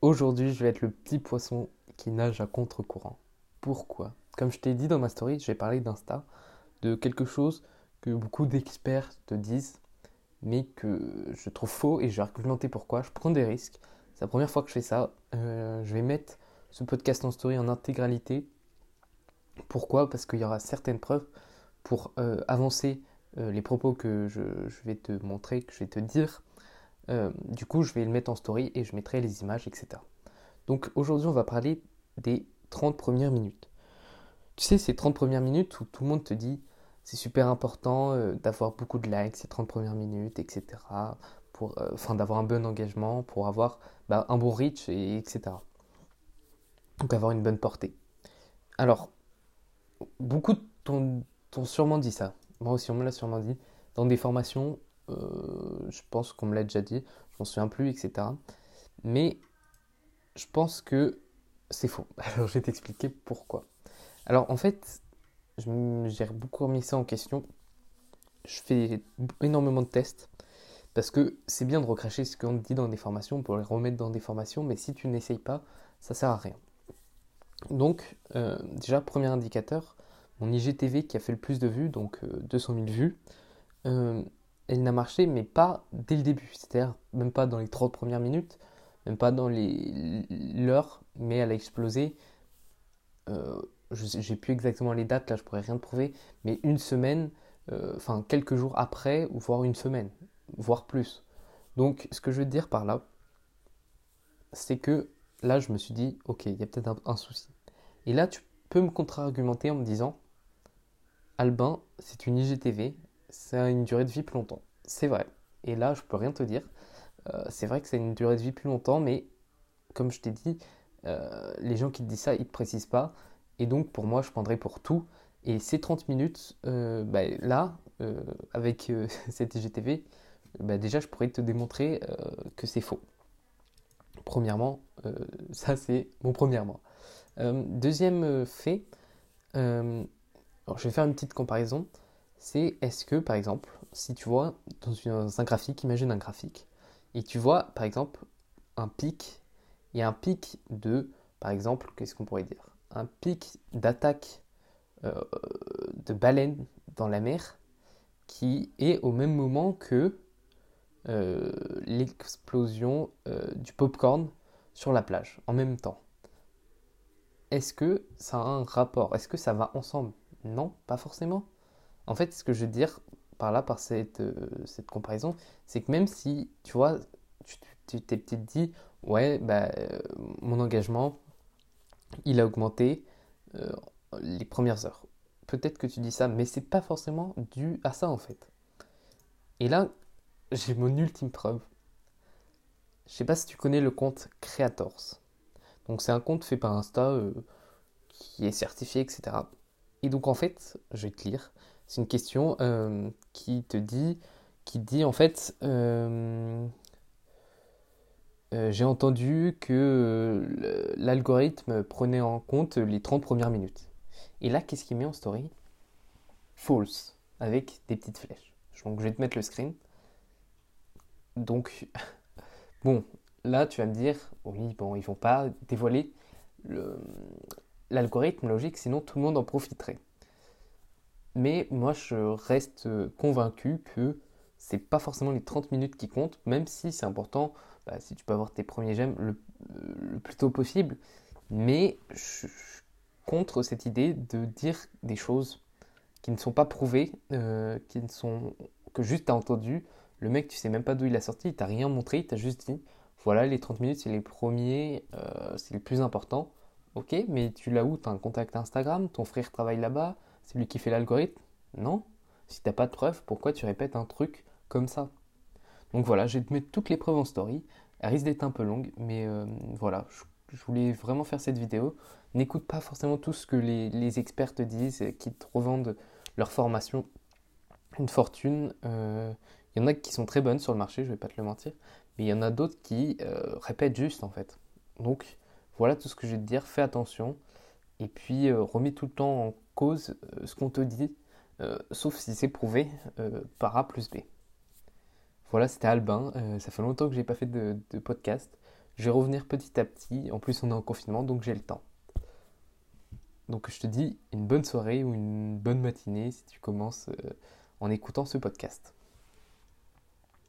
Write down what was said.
Aujourd'hui, je vais être le petit poisson qui nage à contre-courant. Pourquoi? Comme je t'ai dit dans ma story, je vais parler d'Insta, de quelque chose que beaucoup d'experts te disent, mais que je trouve faux et je vais argumenter pourquoi. Je prends des risques. C'est la première fois que je fais ça. Euh, je vais mettre ce podcast en story en intégralité. Pourquoi? Parce qu'il y aura certaines preuves pour euh, avancer euh, les propos que je, vais te montrer, que je vais te dire. Du coup, je vais le mettre en story et je mettrai les images, etc. Donc aujourd'hui, on va parler des 30 premières minutes. Tu sais, ces 30 premières minutes où tout le monde te dit c'est super important euh, d'avoir beaucoup de likes ces 30 premières minutes, etc. Pour, euh, enfin, d'avoir un bon engagement, pour avoir bah, un bon reach, et, etc. Donc avoir une bonne portée. Alors, beaucoup t'ont sûrement dit ça. Moi aussi, on me l'a sûrement dit. Dans des formations, euh, je pense qu'on me l'a déjà dit, je m'en souviens plus, etc. Mais je pense que c'est faux. Alors, je vais t'expliquer pourquoi. Alors, en fait, j'ai beaucoup remis ça en question. Je fais énormément de tests parce que c'est bien de recracher ce qu'on dit dans des formations pour les remettre dans des formations, mais si tu n'essayes pas, ça sert à rien. Donc, euh, déjà, premier indicateur, mon IGTV qui a fait le plus de vues, donc 200 euh, 000 vues, euh, elle n'a marché, mais pas dès le début, c'est-à-dire même pas dans les 30 premières minutes, même pas dans l'heure, mais elle a explosé j'ai plus exactement les dates, là je pourrais rien prouver, mais une semaine, euh, enfin quelques jours après, voire une semaine, voire plus. Donc ce que je veux dire par là, c'est que là je me suis dit, ok, il y a peut-être un, souci. Et là tu peux me contre-argumenter en me disant, Albin, c'est une IGTV, ça a une durée de vie plus longtemps. C'est vrai. Et là je peux rien te dire. Euh, c'est vrai que ça a une durée de vie plus longtemps, mais comme je t'ai dit, euh, les gens qui te disent ça, ils ne te précisent pas. Et donc, pour moi, je prendrais pour tout. Et ces 30 minutes, euh, bah, là, avec cette IGTV, bah, déjà, je pourrais te démontrer que c'est faux. Premièrement, ça, c'est mon premièrement. deuxième fait, je vais faire une petite comparaison. C'est est-ce que, par exemple, si tu vois dans, un graphique, imagine un graphique, et tu vois, par exemple, un pic, a un pic de, par exemple, qu'est-ce qu'on pourrait dire? Un pic d'attaque euh, de baleines dans la mer qui est au même moment que euh, l'explosion euh, du popcorn sur la plage, en même temps. Est-ce que ça a un rapport? Est-ce que ça va ensemble? Non, pas forcément. En fait, ce que je veux dire par là, par cette, cette comparaison, c'est que même si, tu vois, tu t'es peut-être dit, ouais, bah, mon engagement, il a augmenté euh, les premières heures. Peut-être que tu dis ça, mais c'est pas forcément dû à ça en fait. Et là, j'ai mon ultime preuve. Je sais pas si tu connais le compte Creators. Donc c'est un compte fait par Insta euh, qui est certifié, etc. Et donc en fait, je vais te lire. C'est une question euh, qui te dit, qui dit en fait, euh, j'ai entendu que euh, l'algorithme prenait en compte les 30 premières minutes. Et là, qu'est-ce qu'il met en story? False, avec des petites flèches. Donc je vais te mettre le screen. Donc, bon, là tu vas me dire, oui, bon, ils vont pas dévoiler l'algorithme logique, sinon tout le monde en profiterait. Mais moi, je reste convaincu que c'est pas forcément les 30 minutes qui comptent, même si c'est important bah, si tu peux avoir tes premiers j'aime le, plus tôt possible. Mais je contre cette idée de dire des choses qui ne sont pas prouvées, euh, qui ne sont que juste tu as entendu. Le mec, tu sais même pas d'où il a sorti, il t'a rien montré, il t'a juste dit voilà, les 30 minutes, c'est les premiers, euh, c'est le plus important. Ok, mais tu l'as où? Tu as un contact Instagram, ton frère travaille là-bas, c'est lui qui fait l'algorithme Non Si t'as pas de preuves, pourquoi tu répètes un truc comme ça donc voilà, je vais te mettre toutes les preuves en story. Elle risque d'être un peu longue, mais euh, voilà, je, voulais vraiment faire cette vidéo. N'écoute pas forcément tout ce que les, experts te disent, qui te revendent leur formation une fortune. Euh, il y en a qui sont très bonnes sur le marché, je vais pas te le mentir, mais il y en a d'autres qui euh, répètent juste en fait. Donc voilà tout ce que je vais te dire, fais attention, et puis remets tout le temps en cause ce qu'on te dit, sauf si c'est prouvé par A plus B. Voilà, c'était Albin. Euh, ça fait longtemps que j'ai pas fait de, podcast. Je vais revenir petit à petit. En plus, on est en confinement, donc j'ai le temps. Donc je te dis une bonne soirée ou une bonne matinée si tu commences euh, en écoutant ce podcast.